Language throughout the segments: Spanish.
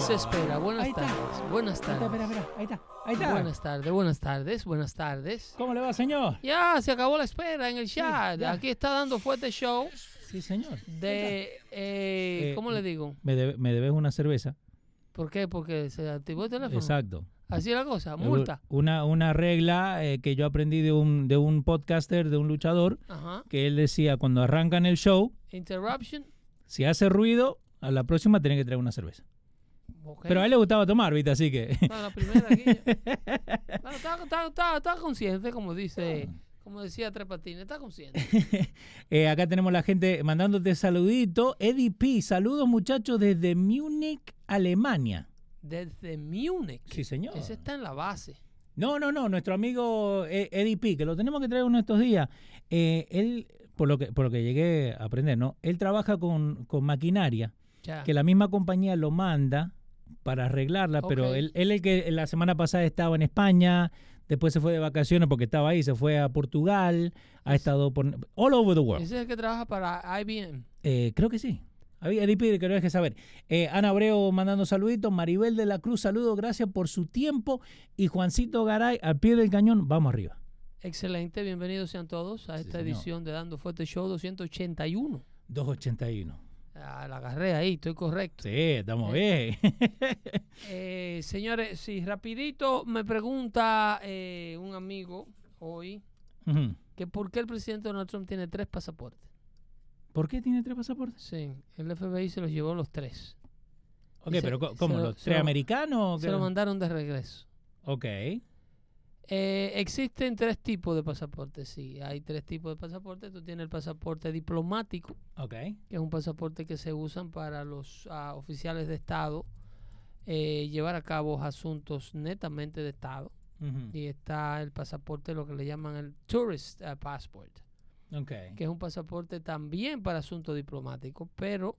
Más espera. Buenas Ahí está. tardes. Buenas Ahí está, tardes. espera, espera. Ahí está, ahí está. Buenas tardes, buenas tardes, buenas tardes. ¿Cómo le va, señor? Ya se acabó la espera en el chat. Aquí está dando fuerte show Sí, señor. de. eh, Eh, ¿Cómo le digo? Me, debe- me debes una cerveza. ¿Por qué? Porque se activó el teléfono. Exacto. Así es la cosa, multa. Una, una regla eh, que yo aprendí de un, de un podcaster, de un luchador, Ajá. que él decía, cuando arrancan el show, Interruption. si hace ruido, a la próxima tienen que traer una cerveza. Pero a él le gustaba tomar, ¿viste? Así que... No, la primera aquí. Consciente, como dice. Como decía Tres Patines, está consciente. Eh, acá tenemos la gente mandándote saludito. Eddie P, saludos muchachos desde Múnich, Alemania. Desde Múnich. Sí, señor. Ese está en la base. No, no, no, nuestro amigo eh, Eddie P, que lo tenemos que traer uno de estos días. eh, él, por lo, que, por lo que llegué a aprender, ¿no? Él trabaja con, con maquinaria, Ya. que la misma compañía lo manda para arreglarla, pero él, él el que la semana pasada estaba en España, después se fue de vacaciones porque estaba ahí, se fue a Portugal, ha estado por all over the world. Ese es el que trabaja para IBM. Eh, creo que sí. P, que lo deje saber. Eh, Ana Abreu mandando saluditos. Maribel de la Cruz, saludos, gracias por su tiempo. Y Juancito Garay, al pie del cañón, vamos arriba. Excelente, bienvenidos sean todos a esta edición de Dando Fuerte Show 281. 281. Ah, la agarré ahí, estoy correcto. Sí, estamos bien. Eh, señores, sí, rapidito me pregunta eh, un amigo hoy que por qué el presidente Donald Trump tiene tres pasaportes. ¿Por qué tiene tres pasaportes? Sí, el FBI se los llevó los tres. Ok, se- pero se ¿cómo? lo- ¿Los se tres lo- americanos? o Se lo mandaron de regreso. Ok. Eh, existen tres tipos de pasaportes, sí. Hay tres tipos de pasaportes. Tú tienes el pasaporte diplomático, que es un pasaporte que se usan para los ah, oficiales de Estado eh, llevar a cabo asuntos netamente de Estado. Y está el pasaporte, lo que le llaman el Tourist ah, Passport, que es un pasaporte también para asuntos diplomáticos, pero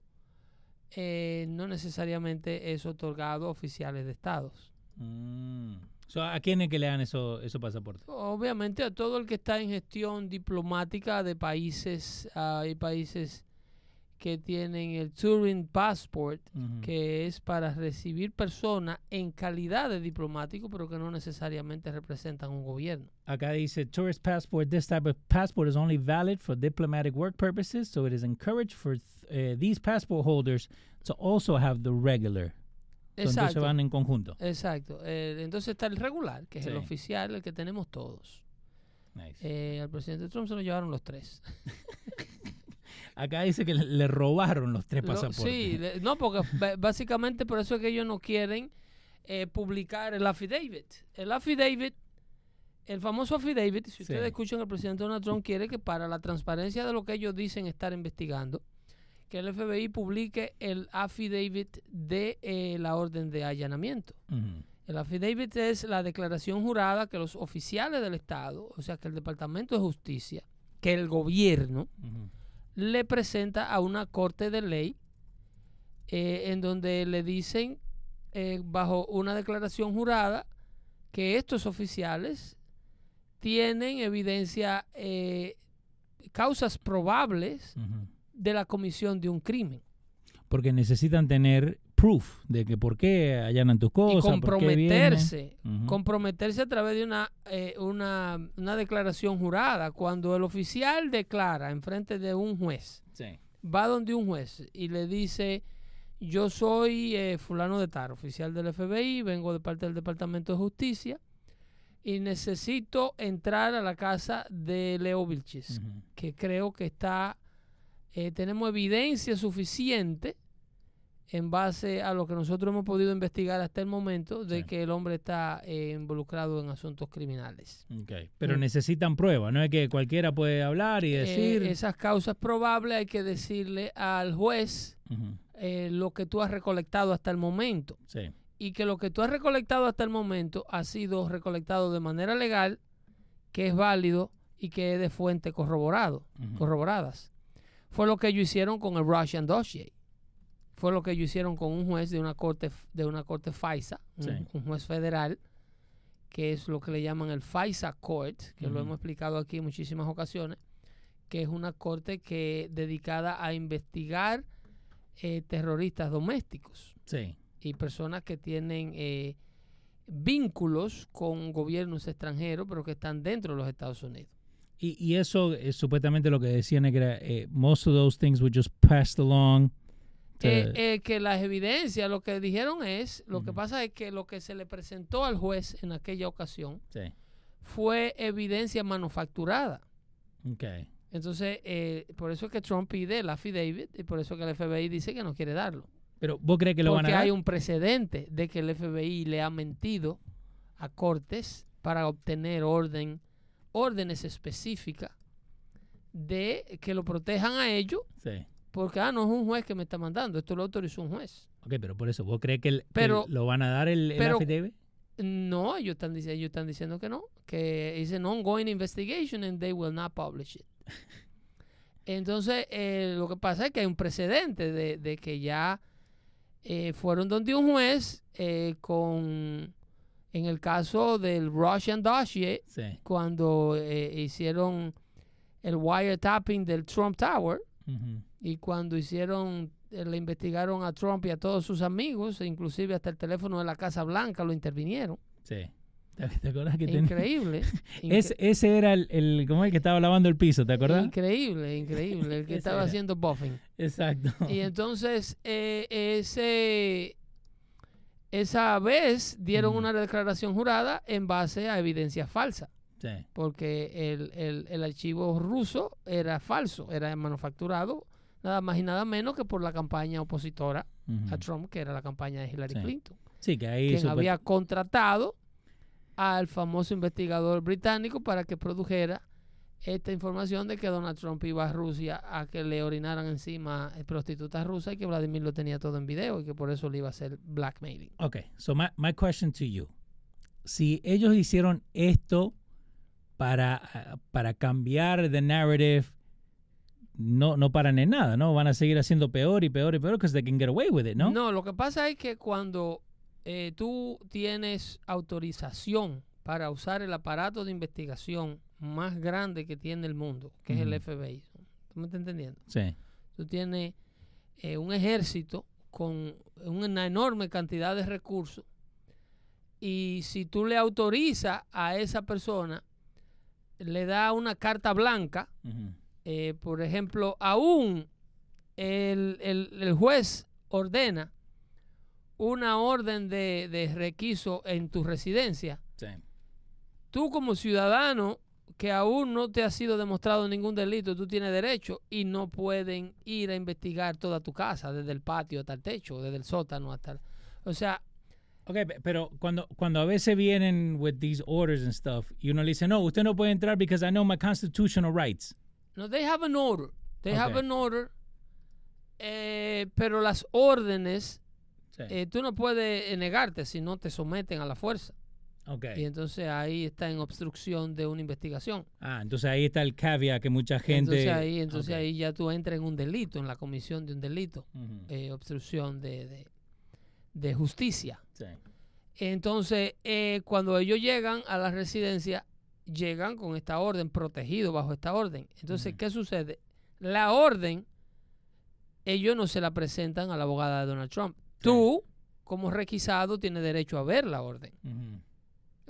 eh, no necesariamente es otorgado a oficiales de Estados. Mm. So, ¿A quién es que le dan eso- esos pasaportes? Obviamente a todo el que está en gestión diplomática de países, ah, hay países que tienen el Touring Passport, que es para recibir personas en calidad de diplomático, pero que no necesariamente representan un gobierno. Acá dice tourist passport. This type of passport is only valid for diplomatic work purposes, so it is encouraged for uh, these passport holders to also have the regular. So, entonces Exacto. van en conjunto. Exacto. Eh, entonces está el regular, que es el oficial, el que tenemos todos. Nice. Eh, al presidente Trump se lo llevaron los tres. Acá dice que le, robaron los tres Lo- pasaportes. sí, le- no, porque básicamente por eso es que ellos no quieren eh, publicar el affidavit. El affidavit, el famoso affidavit, si Sí. ustedes escuchan el presidente Donald Trump quiere que para la transparencia de lo que ellos dicen estar investigando, que el FBI publique el affidavit de eh, la orden de allanamiento. El affidavit es la declaración jurada que los oficiales del Estado, o sea, que el Departamento de Justicia, que el gobierno, le presenta a una corte de ley eh, en donde le dicen, eh, bajo una declaración jurada, que estos oficiales tienen evidencia, eh, causas probables. De la comisión de un crimen. Porque necesitan tener proof de que por qué allanan tus cosas. y por qué comprometerse, comprometerse a través de una, eh, una, una declaración jurada. Cuando el oficial declara en frente de un juez, Sí. va donde un juez y le dice, yo soy eh, fulano de Tar, oficial del FBI, vengo de parte del Departamento de Justicia y necesito entrar a la casa de Leo Vilchis, Ujú. que creo que está, eh, tenemos evidencia suficiente en base a lo que nosotros hemos podido investigar hasta el momento de Sí. que el hombre está eh, involucrado en asuntos criminales. Ok. Pero Mm. necesitan pruebas, no es que cualquiera puede hablar y Eh, decir. esas causas probables hay que decirle al juez eh, lo que tú has recolectado hasta el momento. Sí. y que lo que tú has recolectado hasta el momento ha sido recolectado de manera legal, que es válido y que es de fuente corroborado, corroboradas. Fue lo que ellos hicieron con el Russian dossier. Fue lo que ellos hicieron con un juez de una corte de una corte FISA, un, Sí. un juez federal, que es lo que le llaman el FISA Court, que lo hemos explicado aquí en muchísimas ocasiones, que es una corte que dedicada a investigar eh, terroristas domésticos Sí. y personas que tienen eh, vínculos con gobiernos extranjeros, pero que están dentro de los Estados Unidos. Y, y eso es supuestamente lo que decían es que era, eh, most of those things were just passed along. to- Eh, eh, que las evidencias, lo que dijeron es, lo que Ujú. pasa es que lo que se le presentó al juez en aquella ocasión sí. fue evidencia manufacturada. Ok. Entonces, eh, por eso es que Trump pide el affidavit y por eso que el FBI dice que no quiere darlo. Pero vos crees que lo van a Porque dar? hay un precedente de que el FBI le ha mentido a Cortes para obtener orden, órdenes específicas de que lo protejan a ellos, Sí. porque ah, no es un juez que me está mandando, esto lo autorizó un juez. Ok, pero por eso, ¿vos crees que, el- que Pero- lo van a dar el, el pero- affidavit? No, ellos están, ellos están diciendo que no, que es an ongoing investigation and they will not publish it. Entonces, eh, lo que pasa es que hay un precedente de, de que ya eh, fueron donde un juez eh, con, en el caso del Russian dossier, Sí. cuando eh, hicieron el wiretapping del Trump Tower y cuando hicieron, eh, le investigaron a Trump y a todos sus amigos, e inclusive hasta el teléfono de la Casa Blanca lo intervinieron. Sí. ¿Te, acuerdas que Increíble. Es- ese era el, el, ¿cómo es el que estaba lavando el piso? ¿Te acuerdas? Increíble, increíble. El que estaba era. haciendo buffing. Exacto. Y entonces, eh, ese, esa vez dieron una declaración jurada en base a evidencia falsa, Sí. porque el, el- el archivo ruso era falso, era manufacturado nada más y nada menos que por la campaña opositora a Trump, que era la campaña de Hillary Sí. Clinton, Sí, que ahí... quien había contratado al famoso investigador británico para que produjera esta información de que Donald Trump iba a Rusia a que le orinaran encima prostitutas rusas y que Vladimir lo tenía todo en video y que por eso le iba a hacer blackmailing. Ok, so my, my question to you. Si ellos hicieron esto para, para cambiar the narrative, no, no paran en nada, ¿no? Van a seguir haciendo peor y peor y peor because they can get away with it, ¿no? No, lo que pasa es que cuando eh, tú tienes autorización para usar el aparato de investigación más grande que tiene el mundo, que es el. FBI, ¿tú me estás entendiendo? Sí. tú tienes eh, un ejército con una enorme cantidad de recursos y si tú le autorizas a esa persona, le da una carta blanca, eh, por ejemplo, aún el, el- el juez ordena una orden de, de requiso en tu residencia, Sí. tú como ciudadano que aún no te ha sido demostrado ningún delito, tú tienes derecho y no pueden ir a investigar toda tu casa, desde el patio hasta el techo, desde el sótano hasta el... O sea, Ok, pe- pero cuando, cuando a veces vienen with these orders and stuff, y uno le dice, no, usted no puede entrar because I know my constitutional rights. no, they have an order. They have an order. eh, pero las órdenes, Sí. eh, tú no puedes negarte si no te someten a la fuerza. Ok. Y entonces ahí está en obstrucción de una investigación. Ah, entonces ahí está el caveat que mucha gente... entonces ahí, entonces ahí ya tú entras en un delito, en la comisión de un delito. Eh, obstrucción de, de- de justicia. Sí. Entonces, eh, cuando ellos llegan a la residencia, llegan con esta orden, protegidos bajo esta orden. Entonces. ¿qué sucede? La orden, ellos no se la presentan a la abogada de Donald Trump. Tú, como requisado, tienes derecho a ver la orden. Ujú.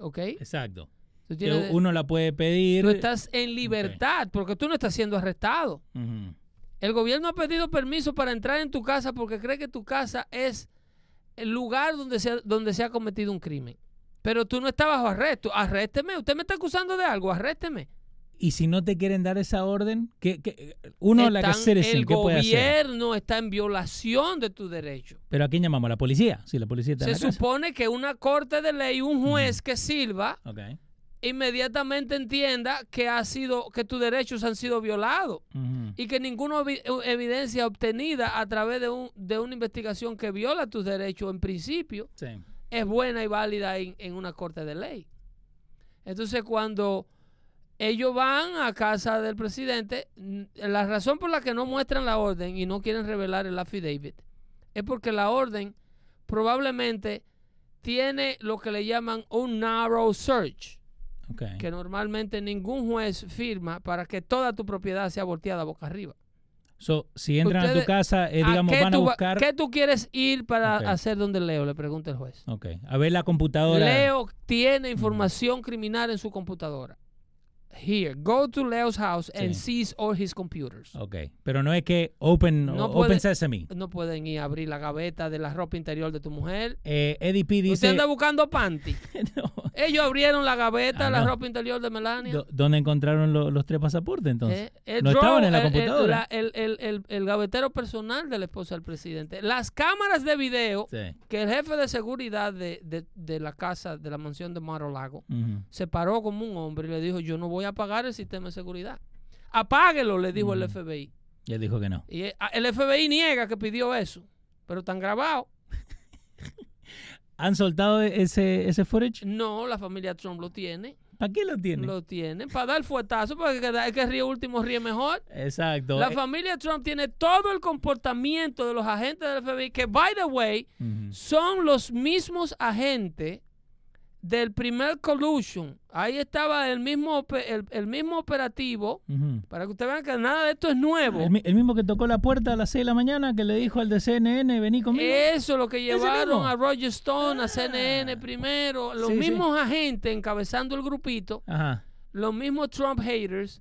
¿Ok? Exacto. Tú, tienes uno la puede pedir. tú estás en libertad porque tú no estás siendo arrestado. El gobierno ha pedido permiso para entrar en tu casa porque cree que tu casa es el lugar donde se, ha- donde se ha cometido un crimen. Pero tú no estás bajo arresto. Arrésteme. Usted me está acusando de algo. Arrésteme. Y si no te quieren dar esa orden, ¿qué, qué- uno, like a Están- citizen, el ¿qué puede hacer? gobierno está en violación de tu derecho. ¿Pero a quién llamamos? ¿A la policía? Si la policía está Se en la casa. supone que una corte de ley, un juez que sirva, inmediatamente entienda que ha sido, que tus derechos han sido violados y que ninguna evi- evidencia obtenida a través de, un- de una investigación que viola tus derechos en principio Sí. es buena y válida en, en una corte de ley. Entonces, cuando ellos van a casa del presidente, la razón por la que no muestran la orden y no quieren revelar el affidavit es porque la orden probablemente tiene lo que le llaman un narrow search, que normalmente ningún juez firma para que toda tu propiedad sea volteada boca arriba. So, si entran a tu casa, eh, ¿A digamos, van a buscar... ¿Qué tú quieres ir para hacer donde Leo? Le pregunta el juez. Ok. A ver la computadora. Leo tiene información criminal en su computadora. Here, go to Leo's house and Sí. seize all his computers. Ok. Pero no es que open, No open puede- sesame. No pueden ir a abrir la gaveta de la ropa interior de tu mujer. Eh, Eddie P Usted dice... anda buscando panty. No. Ellos abrieron la gaveta Ah, la no. ropa interior de Melania. Do- ¿Dónde encontraron lo- los tres pasaportes entonces? Eh, el no estaban en la el- el- computadora. El, el- el- el gavetero personal de la esposa del presidente. Las cámaras de video Sí. que el jefe de seguridad de, de- de la casa, de la mansión de Maro Lago, se paró como un hombre y le dijo, yo no voy a apagar el sistema de seguridad. Apáguelo, le dijo el. FBI. Y él dijo que no. Y eh, el FBI niega que pidió eso, pero están grabados. ¿Han soltado ese, ese footage? No, la familia Trump lo tiene. ¿Para qué lo tienen? Lo tienen para dar fuetazo, porque es que ríe último ríe mejor. Exacto. La Eh, familia Trump tiene todo el comportamiento de los agentes del FBI, que, by the way, son los mismos agentes del primer collusion. Ahí estaba el mismo, el, el mismo operativo, para que ustedes vean que nada de esto es nuevo. El, mi- el mismo que tocó la puerta a las 6 de la mañana, que le dijo al de CNN, vení conmigo. Eso es lo que llevaron a Roger Stone, a Ah. CNN primero, los Sí, sí. mismos agentes encabezando el grupito, Ajá. los mismos Trump haters,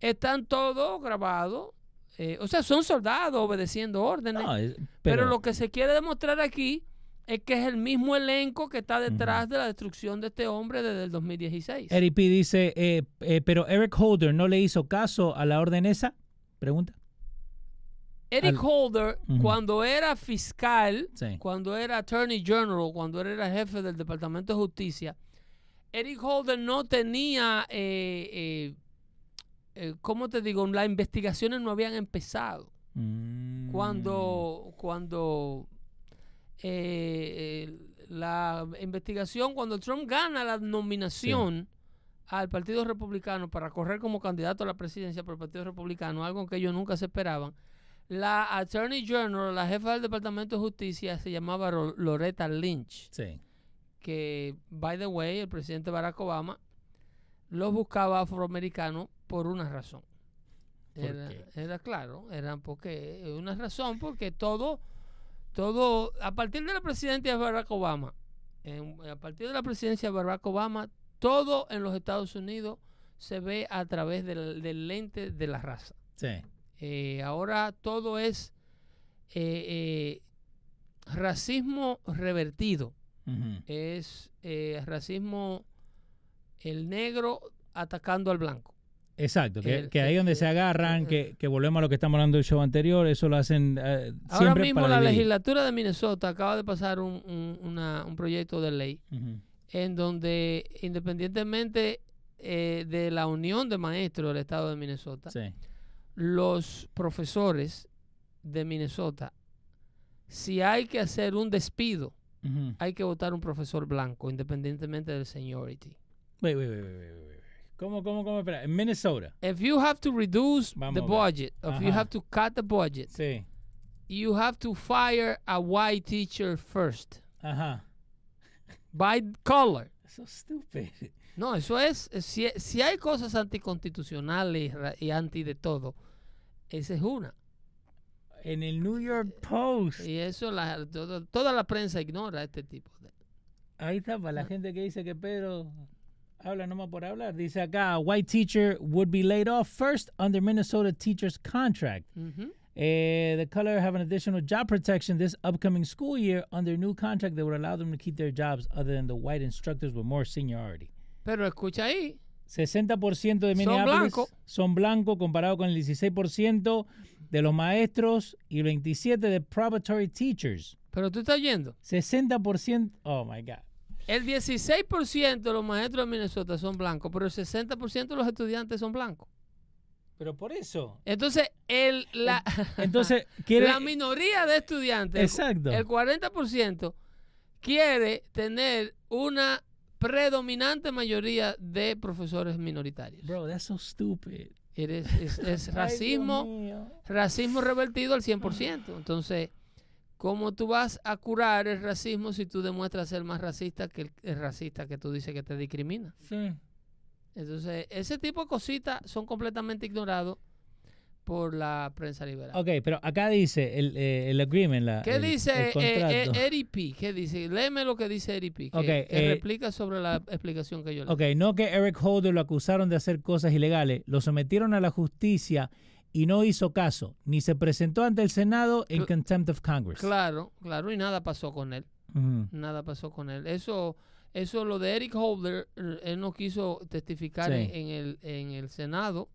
están todos grabados. Eh, o sea, son soldados obedeciendo órdenes. No, es- pero, pero, lo que se quiere demostrar aquí es que es el mismo elenco que está detrás de la destrucción de este hombre desde el 2016. Eric P. dice, eh, eh, pero Eric Holder no le hizo caso a la orden esa. Pregunta. Eric al- Holder, cuando era fiscal, Sí. cuando era Attorney General, cuando era jefe del Departamento de Justicia, Eric Holder no tenía, eh, eh, eh, ¿cómo te digo? Las investigaciones no habían empezado. Mm. Cuando, cuando eh, la investigación, cuando Trump gana la nominación al Partido Republicano para correr como candidato a la presidencia por el Partido Republicano, algo que ellos nunca se esperaban, la Attorney General, la jefa del Departamento de Justicia, se llamaba Loretta Lynch, Sí. que, by the way, el presidente Barack Obama los buscaba afroamericanos por una razón. ¿Por Era, qué? era claro, era porque una razón porque todo, todo, a partir de la presidencia de Barack Obama, en- a partir de la presidencia de Barack Obama, todo en los Estados Unidos se ve a través del, del lente de la raza. Sí. Eh, ahora todo es eh, eh, racismo revertido es racismo el negro atacando al blanco. Exacto, que, El- que ahí donde se agarran, que, que volvemos a lo que estamos hablando del show anterior, eso lo hacen eh, Ahora siempre mismo para la legislatura de Minnesota acaba de pasar un, un- una- un proyecto de ley en donde independientemente eh, de la unión de maestros del estado de Minnesota, Sí. los profesores de Minnesota, si hay que hacer un despido, hay que votar un profesor blanco, independientemente del seniority. Wait, wait, wait, ¿Cómo, cómo, cómo? Espera, en Minnesota. If you have to reduce Vamos the budget, if you have to cut the budget, Sí. you have to fire a white teacher first Ajá. by color. So stupid. No, eso es, si, si hay cosas anticonstitucionales y anti de todo, esa es una. En el New York Post. Y eso la, todo- toda la prensa ignora este tipo de... Ahí está, para la gente que dice que Pedro habla nomás por hablar. Dice acá, white teacher would be laid off first under Minnesota teacher's contract. Ujú. Eh, the color have an additional job protection this upcoming school year under new contract that would allow them to keep their jobs other than the white instructors with more seniority. Pero escucha ahí, 60% de Minneapolis son blancos comparado con el 16% de los maestros y el 27% de preparatory teachers. pero tú estás yendo. 60%, oh my God. El 16% de los maestros de Minnesota son blancos, pero el 60% de los estudiantes son blancos. Pero por eso. Entonces, el, la, Entonces, quiere... la minoría de estudiantes, Exacto. el 40%, quiere tener una predominante mayoría de profesores minoritarios. Bro, that's so stupid. Es, racismo, racismo revertido al 100%. Entonces, ¿cómo tú vas a curar el racismo si tú demuestras ser más racista que el, el racista que tú dices que te discrimina? Sí. Entonces, ese tipo de cositas son completamente ignorados por la prensa liberal. Ok, pero acá dice el, eh, el agreement, la, ¿Qué el- dice el eh, eh, P? ¿Qué dice? Léeme lo que dice Eddie P. Que, eh, replica sobre la explicación que yo le Ok, no que Eric Holder lo acusaron de hacer cosas ilegales, lo sometieron a la justicia y no hizo caso, ni se presentó ante el Senado en contempt of Congress. Claro, claro, y nada pasó con él. Nada pasó con él. Eso, eso lo de Eric Holder, él no quiso testificar Sí. en, el, en el Senado.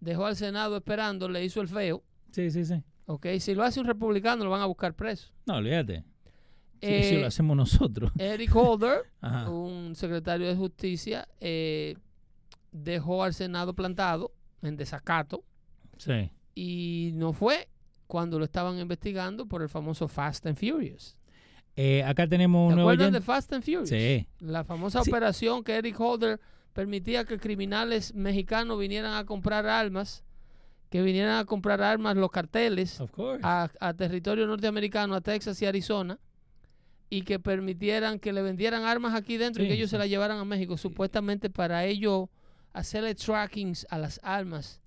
Dejó al Senado esperando, le hizo el feo. Sí, sí, sí. Ok, si lo hace un republicano, lo van a buscar preso. No, olvídate. Eh, sí, lo hacemos nosotros. Eric Holder, un secretario de justicia, eh, dejó al Senado plantado en desacato Sí. y no fue cuando lo estaban investigando por el famoso Fast and Furious. Eh, acá tenemos ¿Te un nuevo acuerdas de. Fast and Furious? Sí. La famosa Sí. operación que Eric Holder permitía que criminales mexicanos vinieran a comprar armas, que vinieran a comprar armas los carteles a, a territorio norteamericano, a Texas y Arizona, y que permitieran que le vendieran armas aquí dentro y que ellos se las llevaran a México, supuestamente para ellos hacerle trackings a las armas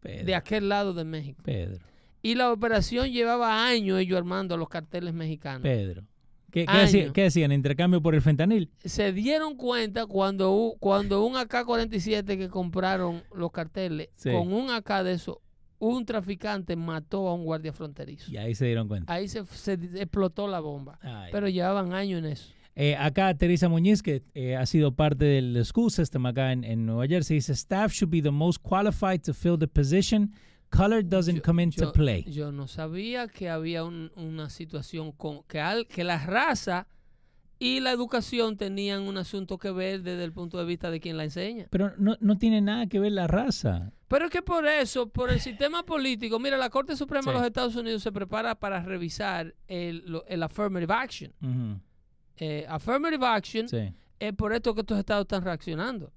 Pedro. de aquel lado de México. Pedro. Y la operación llevaba años ellos armando a los carteles mexicanos. Pedro. ¿Qué, qué, hacían? ¿Intercambio por el fentanil? se dieron cuenta cuando, cuando un AK-47 que compraron los carteles, Sí. con un AK de eso, un traficante mató a un guardia fronterizo. Y ahí se dieron cuenta. Ahí se, se explotó la bomba. Ay. Pero llevaban años en eso. Eh, acá Teresa Muñiz, que eh, ha sido parte del school system acá en, en Nueva Jersey, dice, staff should be the most qualified to fill the position. Color doesn't Yo- come into yo- play. Yo no sabía que había un- una situación con que, al, que la raza y la educación tenían un asunto que ver desde el punto de vista de quien la enseña. Pero no, no tiene nada que ver la raza. Pero es que por eso, por el sistema político, mira, la Corte Suprema de los Estados Unidos se prepara para revisar el, el affirmative action. Ujú, Eh, affirmative action Sí. es por esto que estos estados están reaccionando.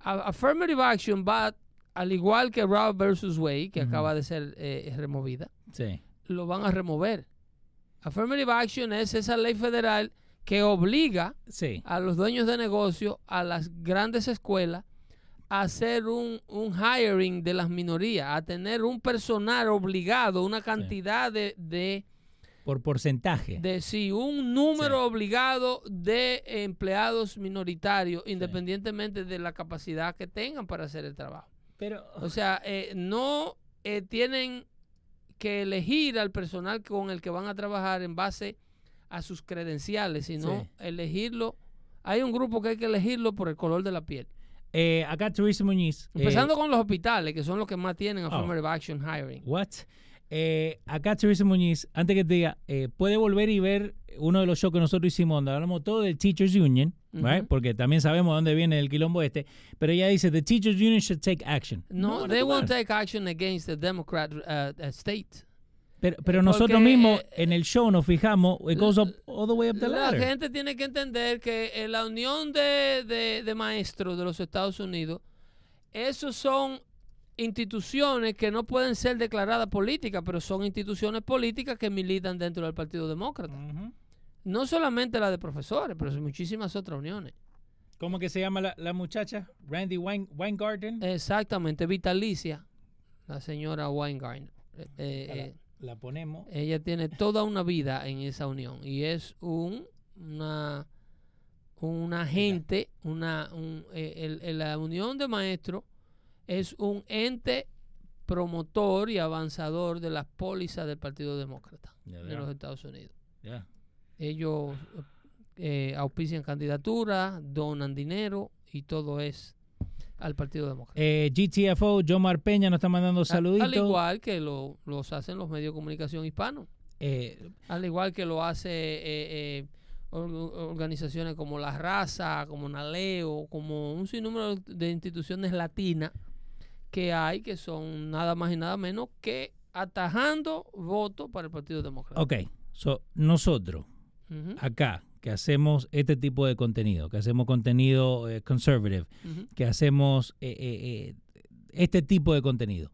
Affirmative action va, al igual que Roe versus Wade, que acaba de ser eh, removida, Sí. lo van a remover. Affirmative action es esa ley federal que obliga Sí. a los dueños de negocio, a las grandes escuelas, a hacer un, un hiring de las minorías, a tener un personal obligado, una cantidad de, de, Por porcentaje. de sí, un número obligado de empleados minoritarios, independientemente de la capacidad que tengan para hacer el trabajo. Pero, O sea, eh, no eh, tienen que elegir al personal con el que van a trabajar en base a sus credenciales, sino Sí. elegirlo. Hay un grupo que hay que elegirlo por el color de la piel. eh, acá Teresa Muñiz. eh, Empezando con los hospitales, que son los que más tienen Oh. affirmative action hiring. What? Eh, acá Teresa Muñiz, antes que te diga, eh, puede volver y ver uno de los shows que nosotros hicimos donde hablamos todo del Teachers Union, right? Ujú. porque también sabemos dónde viene el quilombo este, pero ella dice, the Teachers Union should take action. No, a they won't take action against the Democrat uh, uh, state. Pero, pero nosotros porque, mismos eh, en el show nos fijamos, it goes up all the way up the La ladder. gente tiene que entender que la unión de, de- de maestros de los Estados Unidos, esos son instituciones que no pueden ser declaradas políticas, pero son instituciones políticas que militan dentro del Partido Demócrata. No solamente la de profesores, pero muchísimas otras uniones. ¿Cómo que se llama la, la muchacha? Randy Wein- Weingarten. Exactamente, Vitalicia, la señora Weingarten. Eh, eh, la, la ponemos. ella tiene toda una vida en esa unión y es un una un agente una un- eh, el- el- la unión de maestros es un ente promotor y avanzador de las pólizas del Partido Demócrata Ya de los Estados Unidos. Ellos eh, auspician candidaturas, donan dinero y todo es al Partido Demócrata. Eh, GTFO, Jomar Peña nos está mandando A- saluditos. Al igual que lo, los hacen los medios de comunicación hispanos. Eh, Al igual que lo hace eh, eh, or- organizaciones como La Raza, como Naleo, como un sinnúmero de instituciones latinas que hay que son nada más y nada menos que atajando votos para el Partido Demócrata. ok, so, nosotros acá que hacemos este tipo de contenido, que hacemos contenido eh, conservative, que hacemos eh, eh, eh, este tipo de contenido,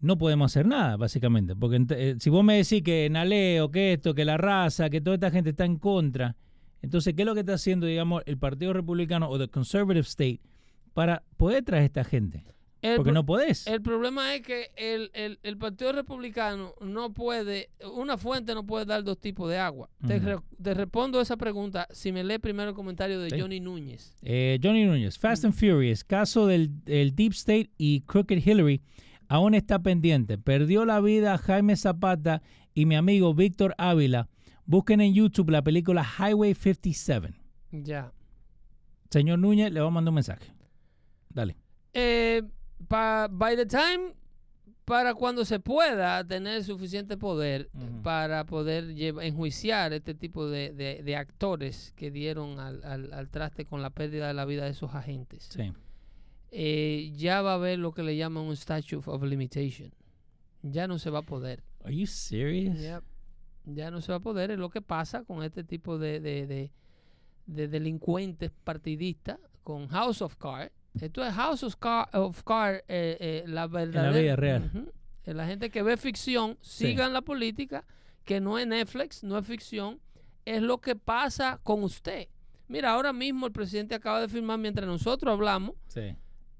no podemos hacer nada, básicamente. Porque eh, si vos me decís que Naleo, que esto, que la raza, que toda esta gente está en contra, entonces, ¿qué es lo que está haciendo, digamos, el Partido Republicano o the Conservative State para poder traer a esta gente? El Porque no podés. El problema es que el, el- el Partido Republicano no puede, una fuente no puede dar dos tipos de agua. te, Ujú. re- te respondo esa pregunta si me lee primero el comentario de Sí. Johnny Núñez. Eh, Johnny Núñez, Fast and Furious, caso del, del Deep State y Crooked Hillary aún está pendiente. Perdió la vida Jaime Zapata y mi amigo Víctor Ávila. Busquen en YouTube la película Highway 57. Ya. Señor Núñez, le voy a mandar un mensaje. Dale. Eh, pa- by the time, para cuando se pueda tener suficiente poder Ujú. para poder lleva- enjuiciar este tipo de, de- de actores que dieron al, al- al traste con la pérdida de la vida de esos agentes, Sí. eh, ya va a haber lo que le llaman un statute of limitation. Ya no se va a poder. Are you serious? Ya, ya no se va a poder. Es lo que pasa con este tipo de, de- de- de delincuentes partidistas con House of Cards. Esto es House of Cards, eh, eh, la verdadera. vida real. Eh, La gente que ve ficción, Sí. sigan la política, que no es Netflix, no es ficción, es lo que pasa con usted. Mira, ahora mismo el presidente acaba de firmar, mientras nosotros hablamos, Sí.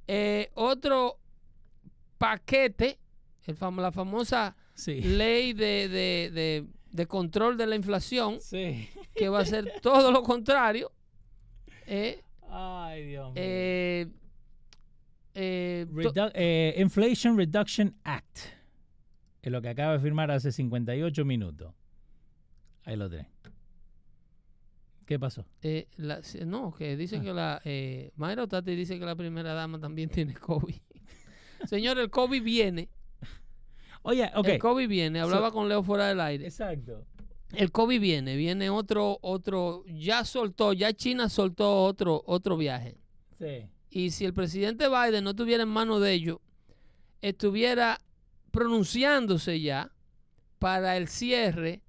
eh, otro paquete, el fam- la famosa Sí. ley de, de- de- de control de la inflación, Sí. que va a ser todo lo contrario. Ay, Dios mío. Eh, eh, Redu- eh, Inflation Reduction Act. Es lo que acaba de firmar hace 58 minutos. Ahí lo tenés. ¿Qué pasó? eh, la- no, que dice Ah. que la... Eh, Mayra Tati dice que la primera dama también tiene COVID. Señor, el COVID viene. Oye, ok. El COVID viene. Hablaba So- con Leo fuera del aire. Exacto. El COVID viene. Viene otro, otro... Ya soltó, ya China soltó otro, otro viaje. Sí. Y si el presidente Biden no tuviera en mano de ello, estuviera pronunciándose ya para el cierre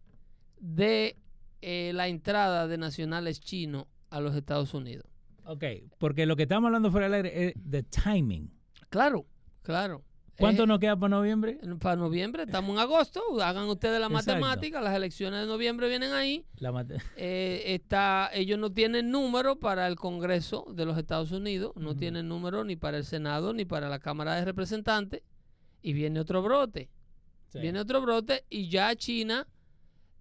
de eh, la entrada de nacionales chinos a los Estados Unidos. Ok, porque lo que estamos hablando fuera del aire es de timing. Claro, claro. ¿Cuánto Eh, nos queda para noviembre? Para noviembre, estamos en agosto, hagan ustedes la Exacto. matemática, las elecciones de noviembre vienen ahí. La Eh, está, ellos no tienen número para el Congreso de los Estados Unidos, no tienen número ni para el Senado ni para la Cámara de Representantes, y viene otro brote. Sí. Viene otro brote y ya China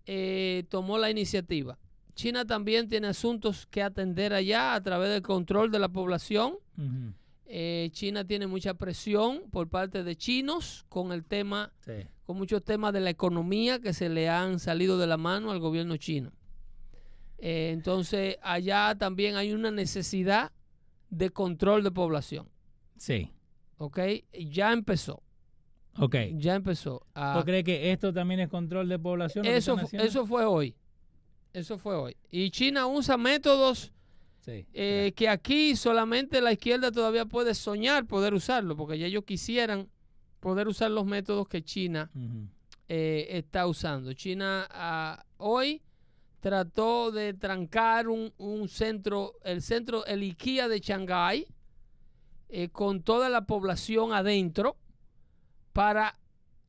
eh, tomó la iniciativa. China también tiene asuntos que atender allá a través del control de la población. Ujú. Eh, China tiene mucha presión por parte de chinos con el tema, Sí. con muchos temas de la economía que se le han salido de la mano al gobierno chino. Eh, entonces, allá también hay una necesidad de control de población. Sí. ¿Ok? Ya empezó. Ok. Ya empezó. a- ¿Tú crees que esto también es control de población? Eso, eso fue hoy. Eso fue hoy. Y China usa métodos Sí. eh, que aquí solamente la izquierda todavía puede soñar poder usarlo, porque ya ellos quisieran poder usar los métodos que China eh, está usando. China ah, hoy trató de trancar un, un centro, el centro, el IKEA de Shanghái, eh, con toda la población adentro, para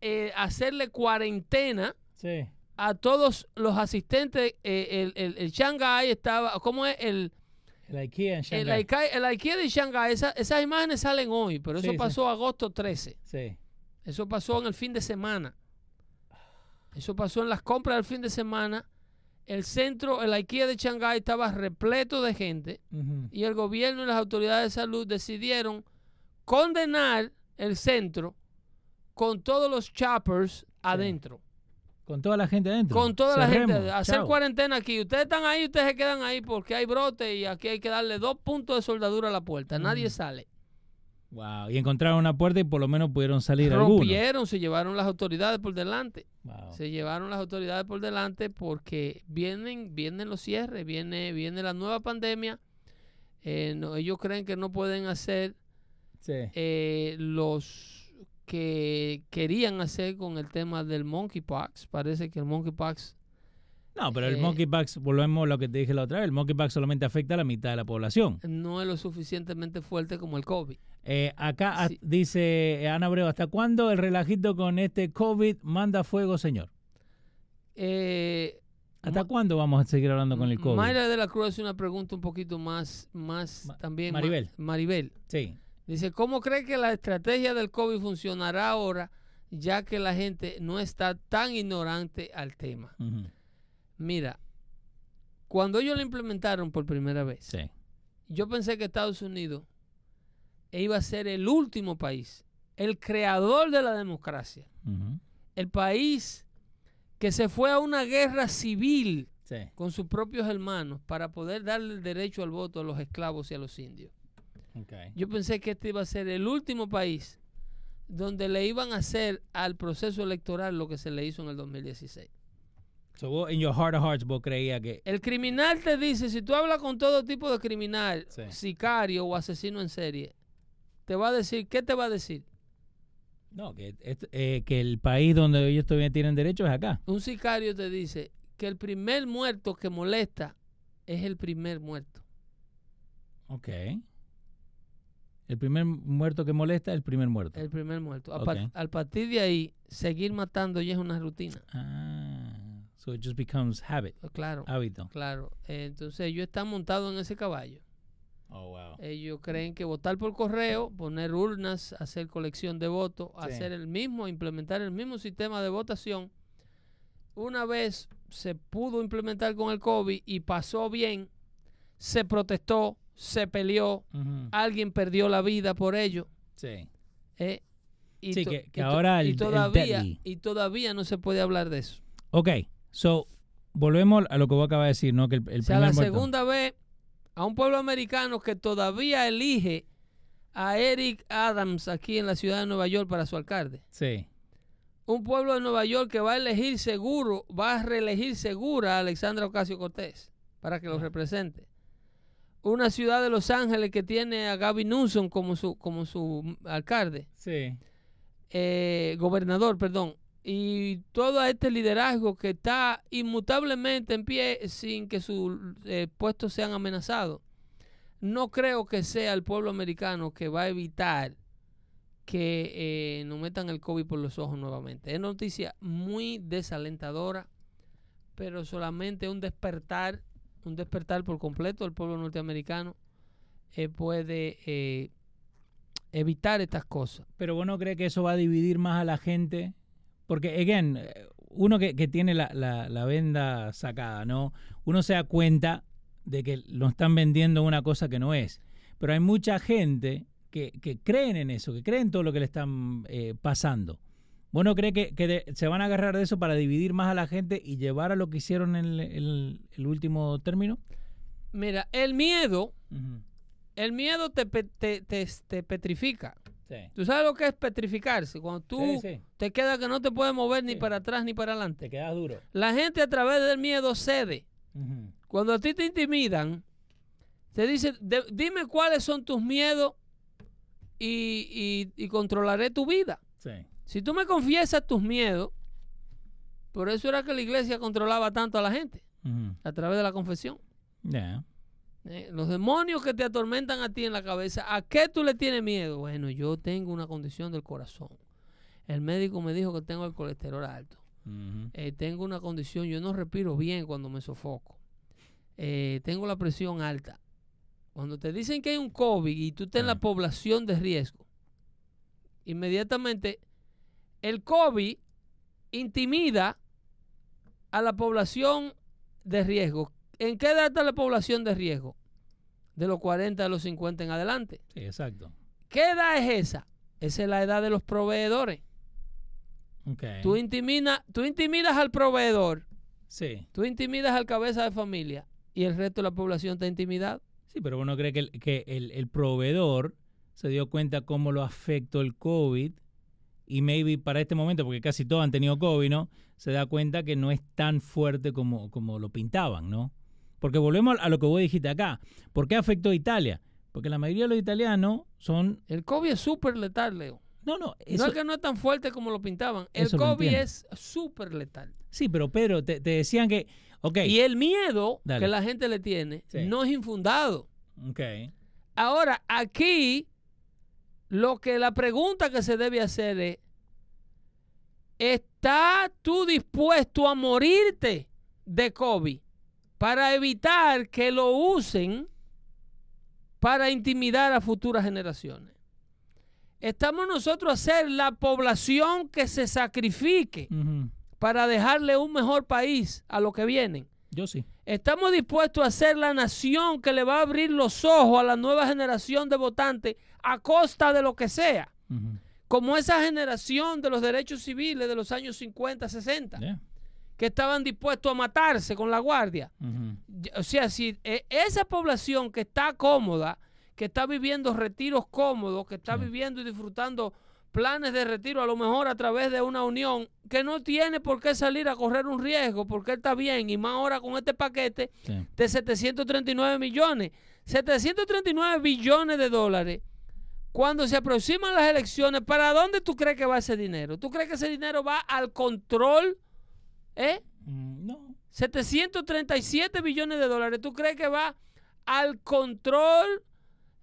eh, hacerle cuarentena Sí. a todos los asistentes. eh, el, el, el Shanghái estaba, ¿cómo es? El, El IKEA en el, Shanghái. IKEA, el IKEA de Shanghái, esa- esas imágenes salen hoy, pero eso Sí, sí. pasó agosto 13. Sí. Eso pasó en el fin de semana. Eso pasó en las compras del fin de semana. El centro, el IKEA de Shanghái estaba repleto de gente y el gobierno y las autoridades de salud decidieron condenar el centro con todos los choppers adentro. Con toda la gente adentro. Con toda la gente. Hacer chao. cuarentena aquí. Ustedes están ahí, ustedes se quedan ahí porque hay brote y aquí hay que darle dos puntos de soldadura a la puerta. Nadie Mm. sale. Wow. Y encontraron una puerta y por lo menos pudieron salir algunos. Rompieron, se llevaron las autoridades por delante. Wow. Se llevaron las autoridades por delante porque vienen, vienen los cierres, viene, viene la nueva pandemia. Eh, no, ellos creen que no pueden hacer Sí. eh, los que querían hacer con el tema del monkeypox. Parece que el monkeypox No, pero el eh, monkeypox, volvemos a lo que te dije la otra vez, el monkeypox solamente afecta a la mitad de la población. no es lo suficientemente fuerte como el COVID. Eh, acá Sí. dice eh, Ana Abreu, ¿hasta cuándo el relajito con este COVID manda fuego, señor? Eh, ¿Hasta cuándo vamos a seguir hablando con el COVID? Mayra de la Cruz hace una pregunta un poquito más, más Ma- también. ma- Maribel. Maribel. Sí. Dice, ¿cómo cree que la estrategia del COVID funcionará ahora ya que la gente no está tan ignorante al tema? Mira, cuando ellos lo implementaron por primera vez, Sí. yo pensé que Estados Unidos iba a ser el último país, el creador de la democracia, el país que se fue a una guerra civil Sí. con sus propios hermanos para poder darle el derecho al voto a los esclavos y a los indios. Yo pensé que este iba a ser el último país donde le iban a hacer al proceso electoral lo que se le hizo en el 2016. So, vos, in your heart of hearts, vos creías que... El criminal te dice, si tú hablas con todo tipo de criminal, Sí. sicario o asesino en serie, te va a decir, ¿qué te va a decir? No, que, eh, que el país donde ellos todavía tienen derecho es acá. Un sicario te dice que el primer muerto que molesta es el primer muerto. Ok. El primer muerto que molesta es el primer muerto. El primer muerto. A al partir de ahí, seguir matando ya es una rutina. Ah, so it just becomes habit, Claro, hábito. claro. Entonces ellos están montados en ese caballo. Oh, wow. Ellos creen que votar por correo, poner urnas, hacer colección de votos, Sí. hacer el mismo, implementar el mismo sistema de votación. Una vez se pudo implementar con el COVID y pasó bien, se protestó, se peleó, alguien perdió la vida por ello. Sí. eh, y Sí, que- que y ahora y el- todavía, y todavía no se puede hablar de eso. Ok, so, volvemos a lo que vos acabas de decir, ¿no? Que el, el o sea, la muerto- segunda vez a un pueblo americano que todavía elige a Eric Adams aquí en la ciudad de Nueva York para su alcalde. Sí. Un pueblo de Nueva York que va a elegir seguro, va a reelegir segura a Alexandra Ocasio Cortés para que lo Ah. represente. Una ciudad de Los Ángeles que tiene a Gavin Newsom como su, como su alcalde, Sí. eh, gobernador, perdón. Y todo este liderazgo que está inmutablemente en pie sin que sus eh, puestos sean amenazados. No creo que sea el pueblo americano que va a evitar que eh, nos metan el COVID por los ojos nuevamente. Es noticia muy desalentadora, pero solamente un despertar, un despertar por completo del pueblo norteamericano eh, puede eh, evitar estas cosas. Pero vos no crees que eso va a dividir más a la gente? Porque, again, eh, uno que, tiene la, venda sacada, ¿no? Uno se da cuenta de que nos están vendiendo una cosa que no es. Pero hay mucha gente que, que creen en eso, que creen todo lo que le están eh, pasando. ¿Vos no crees que, que de- se van a agarrar de eso para dividir más a la gente y llevar a lo que hicieron en el, el- el último término? Mira, el miedo, el miedo te, te, te- te petrifica. Sí. ¿Tú sabes lo que es petrificarse? Cuando tú Sí, sí. te quedas que no te puedes mover ni para atrás ni para Te adelante. quedas duro. La gente a través del miedo cede. Cuando a ti te intimidan, te dicen, "De- dime cuáles son tus miedos y, y- y controlaré tu vida. Sí. Si tú me confiesas tus miedos, por eso era que la iglesia controlaba tanto a la gente, a través de la confesión. Eh, los demonios que te atormentan a ti en la cabeza, ¿a qué tú le tienes miedo? Bueno, yo tengo una condición del corazón. El médico me dijo que tengo el colesterol alto. Eh, tengo una condición, yo no respiro bien cuando me sofoco. Eh, tengo la presión alta. Cuando te dicen que hay un COVID y tú estás en la Ah. población de riesgo, inmediatamente el COVID intimida a la población de riesgo. ¿En qué edad está la población de riesgo? De los 40 a los 50 en adelante. Sí, exacto. ¿Qué edad es esa? Esa es la edad de los proveedores. Ok. Tú, intimida- tú intimidas al proveedor, Sí. tú intimidas al cabeza de familia y el resto de la población está intimidado. Sí, pero uno cree que, el, que el, el proveedor se dio cuenta cómo lo afectó el COVID y maybe para este momento, porque casi todos han tenido COVID, ¿no? Se da cuenta que no es tan fuerte como, como lo pintaban, ¿no? Porque volvemos a lo que vos dijiste acá. ¿Por qué afectó a Italia? Porque la mayoría de los italianos son... El COVID es súper letal, Leo. No, no, No es que no es tan fuerte como lo pintaban. El COVID es súper letal. sí, pero Pedro, te, te decían que... Ok, Y el miedo Dale. que la gente le tiene Sí. no es infundado. ok. Ahora, aquí, lo que la pregunta que se debe hacer es, ¿estás tú dispuesto a morirte de COVID para evitar que lo usen para intimidar a futuras generaciones? ¿Estamos nosotros a ser la población que se sacrifique para dejarle un mejor país a los que vienen? Yo sí. Estamos dispuestos a ser la nación que le va a abrir los ojos a la nueva generación de votantes a costa de lo que sea. Como esa generación de los derechos civiles de los años 50, 60, Yeah. que estaban dispuestos a matarse con la guardia. O sea, si eh, esa población que está cómoda, que está viviendo retiros cómodos, que está Sí. viviendo y disfrutando planes de retiro, a lo mejor a través de una unión, que no tiene por qué salir a correr un riesgo, porque él está bien, y más ahora con este paquete, Sí. de 739 millones. 739 billones de dólares. Cuando se aproximan las elecciones, ¿para dónde tú crees que va ese dinero? ¿Tú crees que ese dinero va al control? ¿Eh? Mm, No. 737 billones de dólares. ¿Tú crees que va al control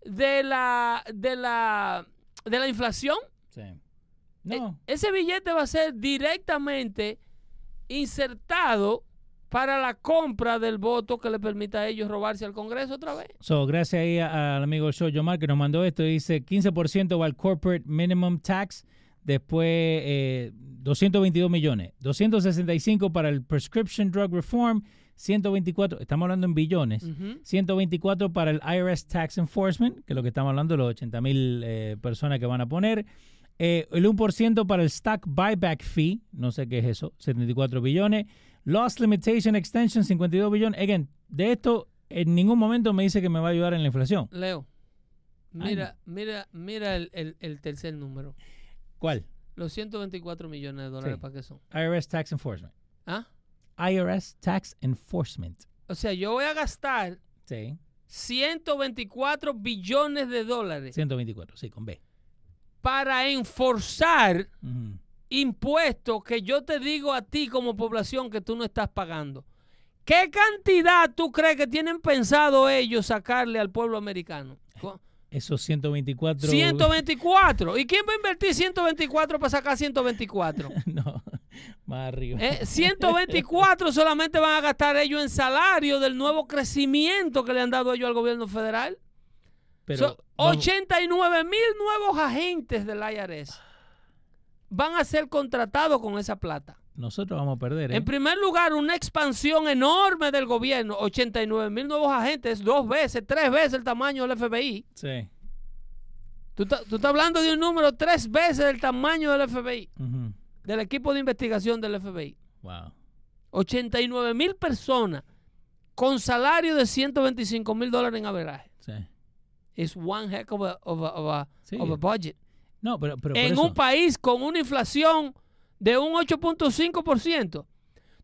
de la de la de la inflación? Sí. E- No. ese billete va a ser directamente insertado para la compra del voto que le permita a ellos robarse al Congreso otra vez. So, gracias ahí al amigo Show Yomar que nos mandó esto. Dice 15% va al corporate minimum tax. Después eh, 222 millones. 265 para el prescription drug reform. 124, estamos hablando en billones. Ujú. 124 para el IRS Tax Enforcement, que es lo que estamos hablando, los 80 mil eh, personas que van a poner. Eh, el 1% para el Stock Buyback Fee, no sé qué es eso, 74 billones. Loss Limitation Extension, 52 billones. Again, de esto en ningún momento me dice que me va a ayudar en la inflación. Leo, mira, mira, mira el, el- el tercer número. ¿Cuál? Los 124 millones de dólares, Sí. ¿para qué son? IRS Tax Enforcement. ¿Ah? IRS Tax Enforcement. O sea, yo voy a gastar Sí. 124 billones de dólares 124, sí, con B. para enforzar impuestos que yo te digo a ti como población que tú no estás pagando. ¿Qué cantidad tú crees que tienen pensado ellos sacarle al pueblo americano? Esos 124. 124. ¿Y quién va a invertir 124 para sacar 124? no, más arriba. Eh, 124 solamente van a gastar ellos en salario del nuevo crecimiento que le han dado ellos al gobierno federal. Pero So, vamos- 89 mil nuevos agentes del IRS van a ser contratados con esa plata. nosotros vamos a perder. ¿eh? En primer lugar, una expansión enorme del gobierno. 89 mil nuevos agentes, dos veces, tres veces el tamaño del FBI. Sí. Tú, estás- tú estás hablando de un número tres veces el tamaño del FBI, del equipo de investigación del FBI. Wow. 89 mil personas con salario de 125 mil dólares en averaje. Sí. Es one heck of a, of a- of a- Sí. of a budget. No, pero, pero en un país con una inflación de un 8.5%,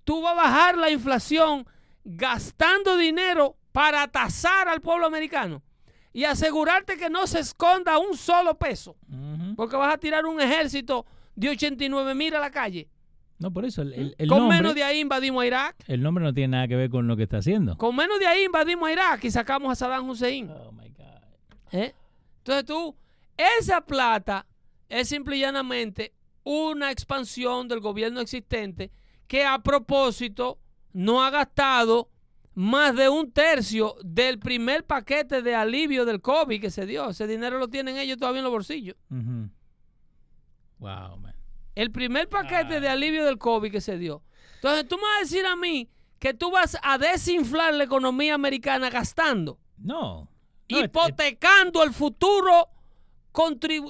tú vas a bajar la inflación gastando dinero para tasar al pueblo americano y asegurarte que no se esconda un solo peso, porque vas a tirar un ejército de 89 mil a la calle. No, por eso el, el- el con nombre, menos de ahí invadimos a Irak. el nombre no tiene nada que ver con lo que está haciendo. Con menos de ahí invadimos a Irak y sacamos a Saddam Hussein. Oh my. ¿Eh? Entonces tú, esa plata es simple y llanamente una expansión del gobierno existente que a propósito no ha gastado más de un tercio del primer paquete de alivio del COVID que se dio. Ese dinero lo tienen ellos todavía en los bolsillos. Wow, man. El primer paquete de alivio del COVID que se dio. Entonces tú me vas a decir a mí que tú vas a desinflar la economía americana gastando. No. No, hipotecando el futuro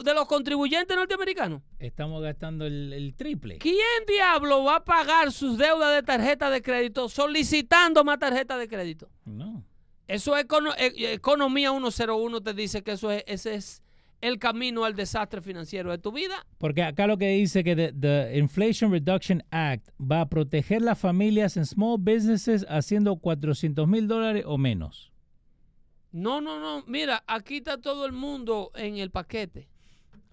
de los contribuyentes norteamericanos. Estamos gastando el, el triple. ¿Quién diablo va a pagar sus deudas de tarjeta de crédito solicitando más tarjeta de crédito? No. Eso es econo- e- Economía 101 te dice que eso es, ese es el camino al desastre financiero de tu vida. Porque acá lo que dice que the, the Inflation Reduction Act va a proteger las familias en small businesses haciendo 400 mil dólares o menos. No, no, no. Mira, aquí está todo el mundo en el paquete.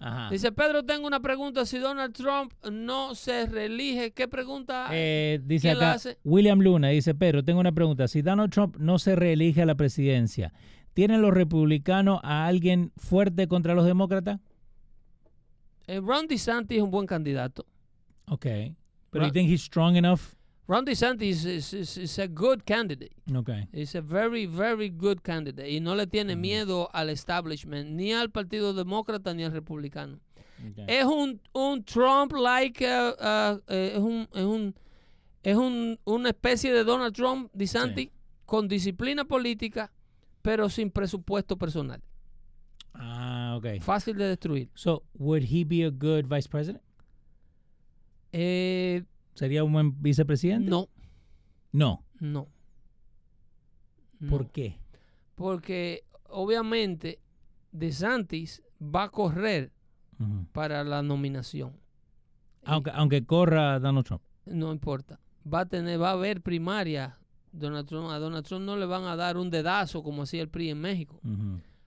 Ajá. Dice Pedro, tengo una pregunta. Si Donald Trump no se reelige, ¿qué pregunta? Eh, dice ¿Quién la acá, hace? William Luna, dice, Pedro, tengo una pregunta. Si Donald Trump no se reelige a la presidencia, ¿tienen los republicanos a alguien fuerte contra los demócratas? Eh, Ron DeSantis es un buen candidato. Ok. Pero you think he's strong enough? Ron DeSantis is, is- is a good candidate. Ok. He's a very, very good candidate. Y no le tiene Mm. miedo al establishment, ni al Partido Demócrata, ni al Republicano. ok. Es un, un Trump-like, uh, uh, eh, es, un, es, un, es un- una especie de Donald Trump, DeSantis, con disciplina política, pero sin presupuesto personal. Ah, ok. Fácil de destruir. So, would he be a good vice president? Eh, ¿Sería un buen vicepresidente? no, No. no. No. ¿Por qué? Porque obviamente DeSantis va a correr para la nominación. Aunque, aunque corra Donald Trump. No importa. Va a tener, va a haber primaria. Donald Trump, a Donald Trump no le van a dar un dedazo como hacía el PRI en México.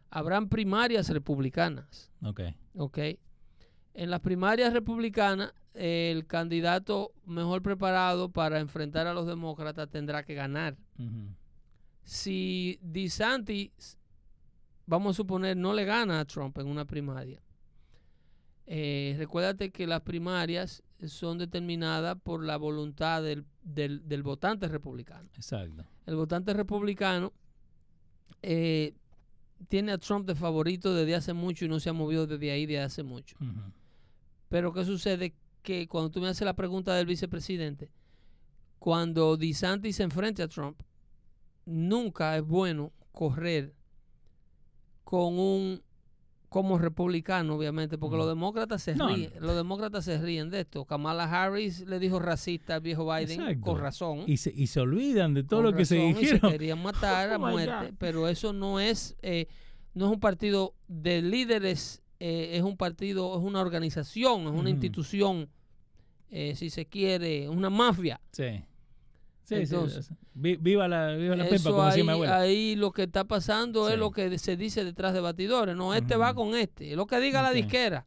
Habrán primarias republicanas. Ok. ¿ok? En las primarias republicanas, el candidato mejor preparado para enfrentar a los demócratas tendrá que ganar. Si DeSantis, vamos a suponer, no le gana a Trump en una primaria, eh, recuérdate que las primarias son determinadas por la voluntad del, del- del votante republicano. Exacto. El votante republicano eh, tiene a Trump de favorito desde hace mucho y no se ha movido desde ahí desde hace mucho. Pero ¿qué sucede? Que cuando tú me haces la pregunta del vicepresidente, cuando DeSantis se enfrente a Trump, nunca es bueno correr con un como republicano, obviamente, porque los Ujú. demócratas se No, ríen, los demócratas se ríen de esto. Kamala Harris le dijo racista al viejo Biden Exacto. con razón. Y se, y se olvidan de todo lo que se y dijeron. querían matar a Oh my muerte, pero eso no es eh, no es un partido de líderes, eh, es un partido, es una organización, es una institución, eh, si se quiere, una mafia. Sí. Sí, Entonces, sí. Vi- Viva la, viva la pepa, como decía ahí, mi abuela. ahí lo que está pasando Sí. es lo que se dice detrás de batidores. No, este va con este. Es lo que diga la disquera.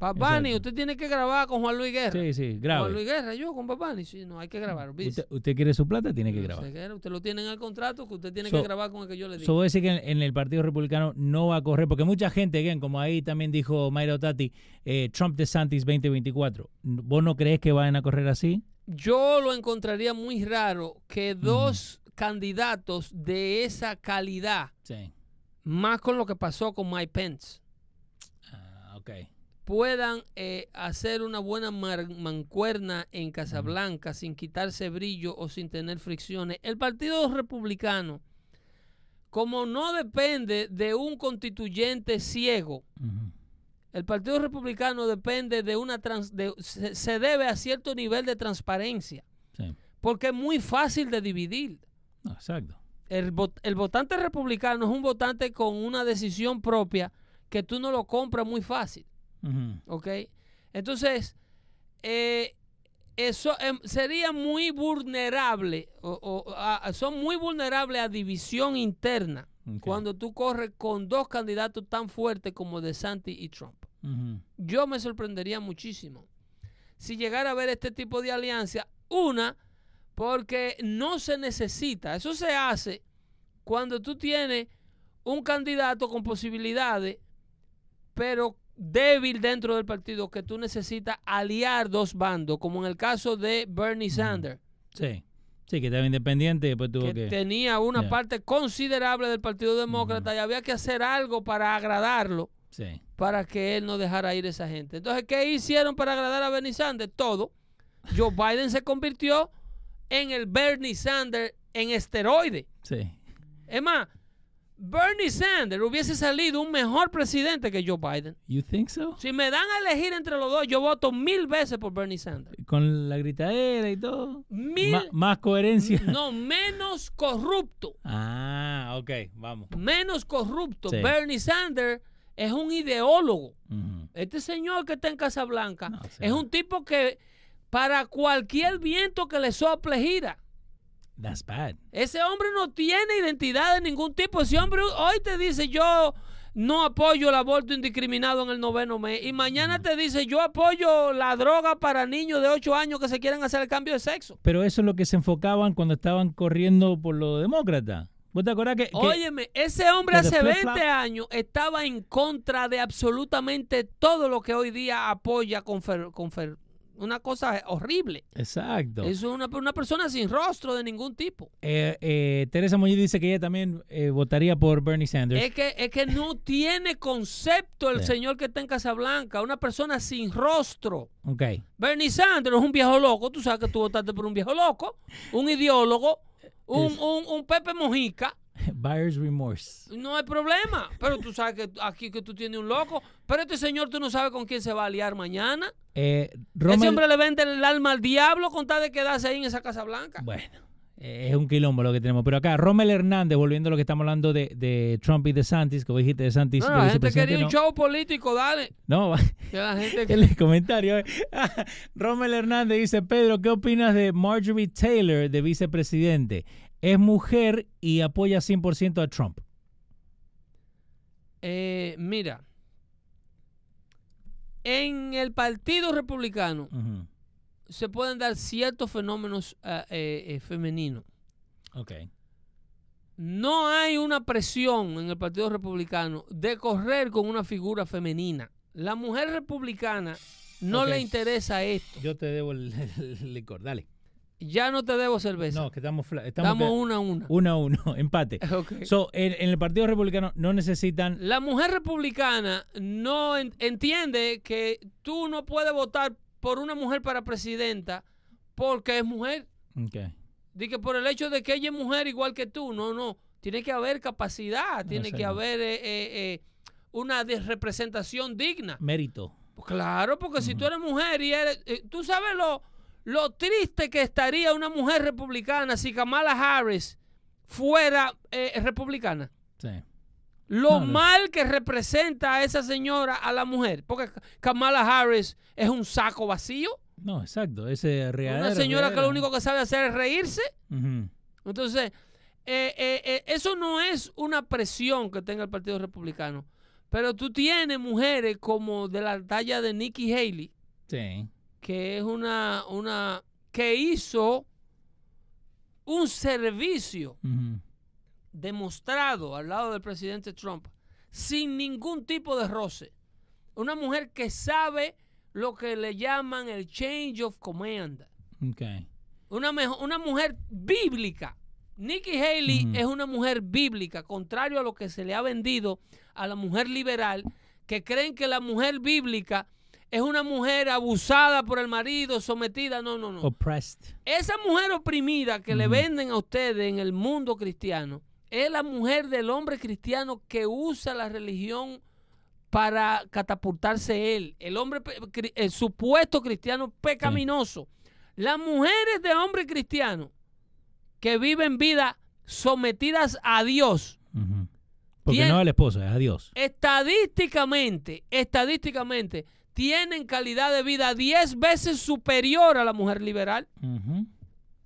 Exacto. usted tiene que grabar con Juan Luis Guerra. Sí, sí, Juan grave. Luis Guerra, yo con Babani. Sí, no, hay que grabar. Usted, usted quiere su plata, tiene que grabar. era, Usted lo tiene en el contrato que usted tiene So- que grabar con el que yo le digo. Eso voy a decir que en, en el Partido Republicano no va a correr, porque mucha gente, again, como ahí también dijo Mayra Tati, eh, Trump DeSantis 2024. ¿Vos no crees que vayan a correr así? Yo lo encontraría muy raro que dos candidatos de esa calidad, Sí. más con lo que pasó con Mike Pence, Ah, ok. Puedan eh, hacer una buena mancuerna en Casablanca sin quitarse brillo o sin tener fricciones. El Partido Republicano, como no depende de un constituyente ciego, el Partido Republicano depende de una trans- de- se, se debe a cierto nivel de transparencia, Sí. porque es muy fácil de dividir. No, exacto. El, vot- el votante republicano es un votante con una decisión propia que tú no lo compras muy fácil. ¿Ok? Entonces, eh, eso em, sería muy vulnerable, o, o, a- son muy vulnerables a división interna cuando tú corres con dos candidatos tan fuertes como DeSantis y Trump. Yo me sorprendería muchísimo si llegara a ver este tipo de alianza. Una, porque no se necesita. Eso se hace cuando tú tienes un candidato con posibilidades, pero débil dentro del partido, que tú necesitas aliar dos bandos, como en el caso de Bernie Sanders, Sí. Sí, que estaba independiente y después tuvo que que... tenía una parte considerable del Partido Demócrata y había que hacer algo para agradarlo Sí. para que él no dejara ir a esa gente. Entonces, ¿qué hicieron para agradar a Bernie Sanders? Todo. Joe Biden se convirtió en el Bernie Sanders en esteroide. Sí. Es más, Bernie Sanders hubiese salido un mejor presidente que Joe Biden. You think so? Si me dan a elegir entre los dos, yo voto mil veces por Bernie Sanders. Con la gritadera y todo. Mil. Más coherencia. No, menos corrupto. Ah, ok, vamos. Menos corrupto. Sí. Bernie Sanders es un ideólogo. Este señor que está en Casablanca No, es un tipo que para cualquier viento que le sople gira. That's bad. Ese hombre no tiene identidad de ningún tipo. Ese hombre hoy te dice yo no apoyo el aborto indiscriminado en el noveno mes y mañana te dice yo apoyo la droga para niños de 8 años que se quieren hacer el cambio de sexo. Pero eso es lo que se enfocaban cuando estaban corriendo por los demócratas. ¿Vos te acordás que, que- Óyeme, ese hombre hace flip-flop- 20 años estaba en contra de absolutamente todo lo que hoy día apoya con, fer- con fer- una cosa horrible. Exacto. Es una, una persona sin rostro de ningún tipo. Eh, eh, Teresa Muñiz dice que ella también eh, votaría por Bernie Sanders. Es que, es que no tiene concepto el señor que está en Casablanca, una persona sin rostro. ok. Bernie Sanders es un viejo loco, tú sabes que tú votaste por un viejo loco, un ideólogo, un, un, un Pepe Mojica. Buyer's remorse. No hay problema, pero tú sabes que aquí que tú tienes un loco, pero este señor tú no sabes con quién se va a aliar mañana. Eh, Ese Rommel- hombre le vende el alma al diablo con tal de quedarse ahí en esa Casa Blanca. Bueno, eh, es un quilombo lo que tenemos. Pero acá, Rommel Hernández, volviendo a lo que estamos hablando de, de Trump y de Santis, vos dijiste de Santis. No, de la gente quería un no. show político, dale. No, la gente el comentario. eh. Rommel Hernández dice, Pedro, ¿qué opinas de Marjorie Taylor de vicepresidente? Es mujer y apoya 100% a Trump. Eh, mira, en el Partido Republicano se pueden dar ciertos fenómenos eh, eh, femeninos. Ok. No hay una presión en el Partido Republicano de correr con una figura femenina. La mujer republicana no le interesa esto. Yo te debo el, el licor. Dale. Ya no te debo cerveza. No, que estamos, fla- estamos Estamos a una. uno a uno, empate. Ok. So, en, en el Partido Republicano no necesitan. La mujer republicana no en- entiende que tú no puedes votar por una mujer para presidenta porque es mujer. Ok. Di que por el hecho de que ella es mujer igual que tú, no, no. Tiene que haber capacidad, tiene que haber eh, eh, eh, una de- representación digna. Mérito. Claro, porque si tú eres mujer y eres... eh, tú sabes lo, lo triste que estaría una mujer republicana si Kamala Harris fuera eh, republicana. Sí. Lo No, mal que representa a esa señora a la mujer. Porque Kamala Harris es un saco vacío. No, exacto. Ese real. una señora que lo único que sabe hacer es reírse. Entonces, eh, eh, eso no es una presión que tenga el Partido Republicano. Pero tú tienes mujeres como de la talla de Nikki Haley, Sí. Que es una, una que hizo un servicio demostrado al lado del presidente Trump sin ningún tipo de roce. Una mujer que sabe lo que le llaman el change of command. Ok. Una, una mujer bíblica. Nikki Haley es una mujer bíblica, contrario a lo que se le ha vendido a la mujer liberal, que creen que la mujer bíblica es una mujer abusada por el marido, sometida. No, no, no. Oppressed. Esa mujer oprimida que le Ujú. venden a ustedes en el mundo cristiano es la mujer del hombre cristiano que usa la religión para catapultarse él. El hombre, el supuesto cristiano pecaminoso. Las mujeres de hombre cristiano que viven vida sometidas a Dios. Porque no al esposo, es a Dios. estadísticamente, estadísticamente, tienen calidad de vida 10 veces superior a la mujer liberal. Ujú.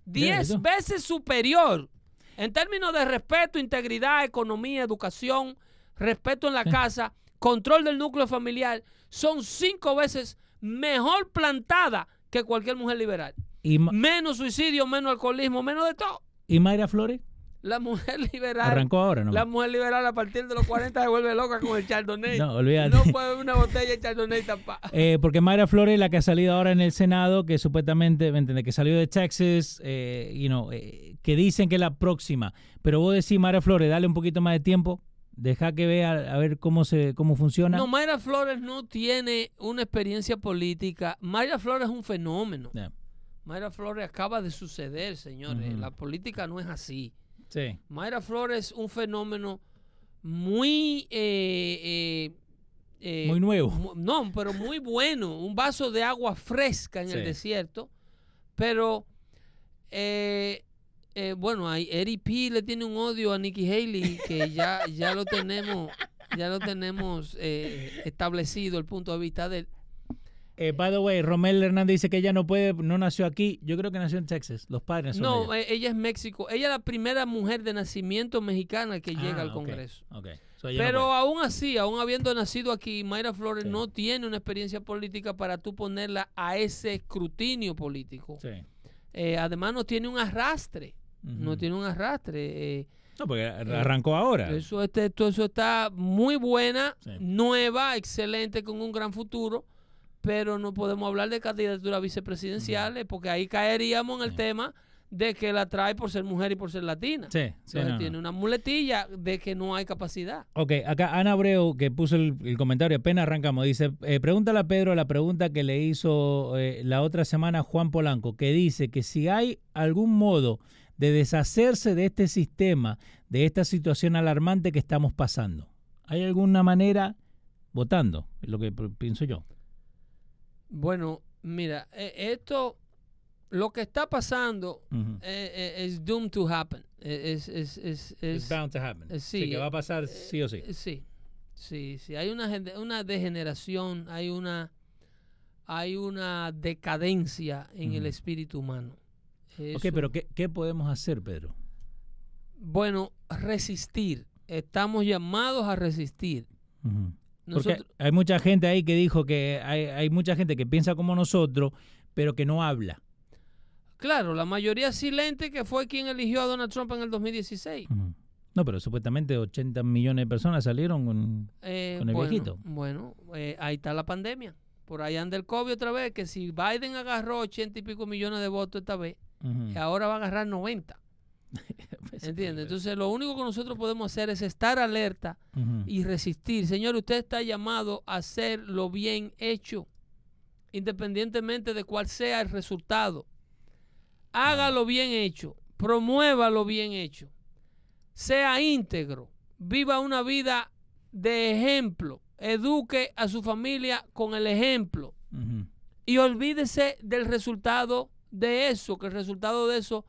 10 eso. veces superior en términos de respeto, integridad, economía, educación, respeto en la Sí. casa, control del núcleo familiar, son cinco veces mejor plantada que cualquier mujer liberal. ¿Y, Ma- Menos suicidio, menos alcoholismo, menos de todo. y Mayra Flores? La mujer liberal, Arrancó ahora, ¿no? la mujer liberal a partir de los 40 se vuelve loca con el chardonnay. No, olvídate. No puede ver una botella de chardonnay tapada. Eh, porque Mayra Flores, la que ha salido ahora en el Senado, que supuestamente, ¿me entiendes? Que salió de Texas, eh, you know, eh, que dicen que es la próxima. Pero vos decís, Mayra Flores, dale un poquito más de tiempo, deja que vea a ver cómo se cómo funciona. No, Mayra Flores no tiene una experiencia política. Mayra Flores es un fenómeno. Yeah. Mayra Flores acaba de suceder, señores. La política no es así. Sí. Mayra Flores es un fenómeno muy... eh, eh, eh, Muy nuevo. mu- No, pero muy bueno. Un vaso de agua fresca en el desierto. Pero, eh, eh, bueno, ahí Eddie P le tiene un odio a Nikki Haley que ya, ya lo tenemos, ya lo tenemos eh, establecido el punto de vista de él. Eh, by the way, Romel Hernández dice que ella no puede, no nació aquí. Yo creo que nació en Texas. Los padres son No, eh, ella es México. Ella es la primera mujer de nacimiento mexicana que llega Ah, al Congreso. So no Pero puede. aún así, aún habiendo nacido aquí, Mayra Flores Sí. no tiene una experiencia política para tú ponerla a ese escrutinio político. Sí. Eh, además, no tiene un arrastre. No tiene un arrastre. eh, No, porque arrancó ahora. eso, este, todo eso está muy buena, Sí. nueva, excelente, con un gran futuro. Pero no podemos hablar de candidaturas vicepresidenciales porque ahí caeríamos en el Sí. tema de que la trae por ser mujer y por ser latina. Sí, sí, Entonces no, no. tiene una muletilla de que no hay capacidad. Ok, acá Ana Abreu, que puso el, el comentario, apenas arrancamos, dice, eh, pregúntale a Pedro la pregunta que le hizo eh, la otra semana Juan Polanco, que dice que si hay algún modo de deshacerse de este sistema, de esta situación alarmante que estamos pasando. ¿Hay alguna manera votando? Es lo que pienso yo. Bueno, mira, eh, esto, lo que está pasando eh, eh, es doomed to happen. Eh, Es, es, es, It's es- bound to happen. eh, Sí, sí, que va a pasar sí o sí. sí, sí, sí. Hay una, una degeneración, hay una, hay una decadencia en el espíritu humano. Ok, Eso- pero ¿qué, qué podemos hacer, Pedro? Bueno, resistir. Estamos llamados a resistir. Porque Nosotros, hay mucha gente ahí que dijo que hay, hay mucha gente que piensa como nosotros, pero que no habla. claro, la mayoría silente que fue quien eligió a Donald Trump en el 2016. Ujú. No, pero supuestamente 80 millones de personas salieron con... Eh, Con el bueno, viejito. Bueno, eh, ahí está la pandemia. Por ahí anda el COVID otra vez, que si Biden agarró 80 y pico millones de votos esta vez, ahora va a agarrar 90. ¿Entiendes? Entonces lo único que nosotros podemos hacer es estar alerta y resistir. Señor, usted está llamado a hacer lo bien hecho, independientemente de cuál sea el resultado. Hágalo bien hecho, promueva lo bien hecho, sea íntegro, viva una vida de ejemplo, eduque a su familia con el ejemplo y olvídese del resultado de eso, que el resultado de eso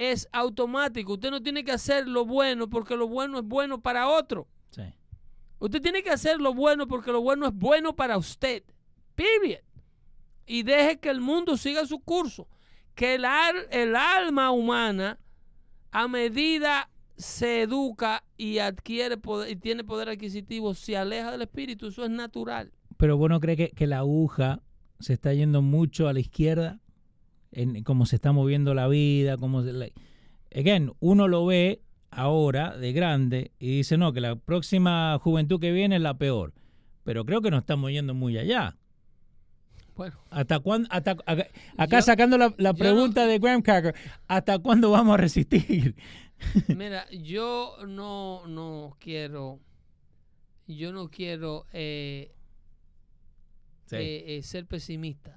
es automático. Usted no tiene que hacer lo bueno porque lo bueno es bueno para otro. Sí. Usted tiene que hacer lo bueno porque lo bueno es bueno para usted. Period. Y deje que el mundo siga su curso. Que el, al- el alma humana, a medida se educa y adquiere poder, y tiene poder adquisitivo, se aleja del espíritu. Eso es natural. Pero vos no crees que, que la aguja se está yendo mucho a la izquierda, en cómo se está moviendo la vida, cómo se, la- again, uno lo ve ahora de grande y dice no que la próxima juventud que viene es la peor, pero creo que nos estamos yendo muy allá. Bueno, ¿Hasta cuándo? Hasta, acá acá Yo- sacando la, no- pregunta de Graham Cracker, ¿hasta cuándo vamos a resistir? Mira, yo no, no quiero, yo no quiero eh, eh, eh, ser pesimista.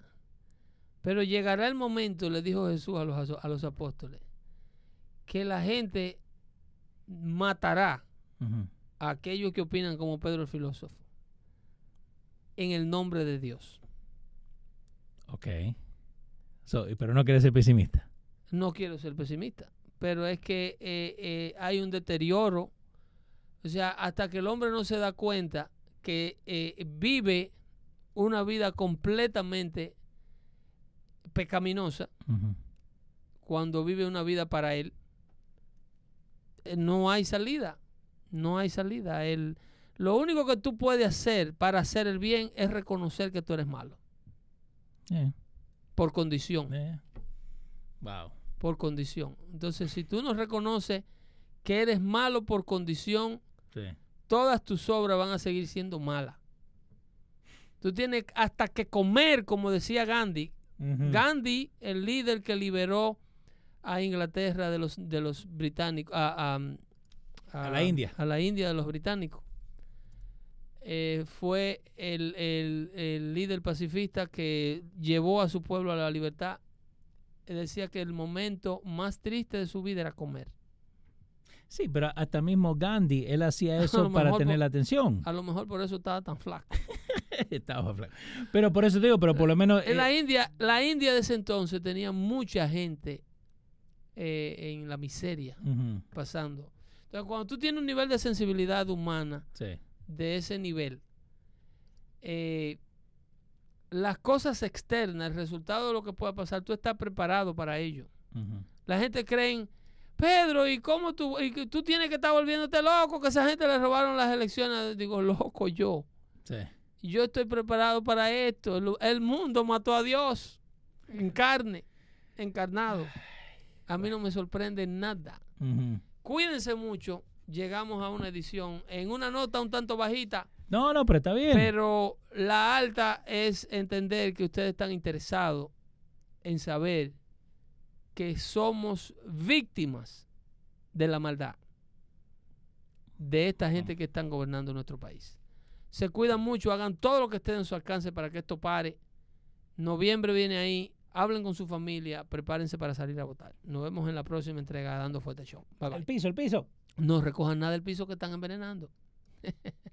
Pero llegará el momento, le dijo Jesús a los, a los apóstoles, que la gente matará a aquellos que opinan como Pedro el filósofo en el nombre de Dios. Ok. So, pero no quieres ser pesimista. No quiero ser pesimista, pero es que eh, eh, hay un deterioro. O sea, hasta que el hombre no se da cuenta que eh, vive una vida completamente pecaminosa, cuando vive una vida para él, eh, no hay salida. No hay salida. El, lo único que tú puedes hacer para hacer el bien es reconocer que tú eres malo, Yeah, por condición. yeah. Wow. por condición. Entonces, si tú no reconoces que eres malo por condición, Sí. todas tus obras van a seguir siendo malas. Tú tienes hasta que comer, como decía Gandhi. Gandhi, el líder que liberó a Inglaterra de los, de los británicos, a, a- A la India. A la India de los británicos. Eh, fue el, el- el líder pacifista que llevó a su pueblo a la libertad. Decía que el momento más triste de su vida era comer. Sí, pero hasta mismo Gandhi, él hacía eso para tener por- la atención. A lo mejor por eso estaba tan flaco. Estaba flaco. Pero por eso te digo, pero por lo menos... En la eh, India, la India de ese entonces tenía mucha gente eh, en la miseria pasando. Entonces, cuando tú tienes un nivel de sensibilidad humana sí. de ese nivel, eh, las cosas externas, el resultado de lo que pueda pasar, tú estás preparado para ello. La gente cree, Pedro, ¿y cómo tú, y que tú tienes que estar volviéndote loco? Que esa gente le robaron las elecciones. Digo, loco yo. Sí. Yo estoy preparado para esto. El, mundo mató a Dios en carne, encarnado. A mí no me sorprende nada. Cuídense mucho. Llegamos a una edición en una nota un tanto bajita, No, no, pero está bien. pero la alta es entender que ustedes están interesados en saber que somos víctimas de la maldad de esta gente que están gobernando nuestro país. Se cuidan mucho, hagan todo lo que esté en su alcance para que esto pare. Noviembre viene ahí, hablen con su familia, prepárense para salir a votar. Nos vemos en la próxima entrega Dando Fuerte Show. Bye, bye. el piso, el piso. No recojan nada del piso que están envenenando.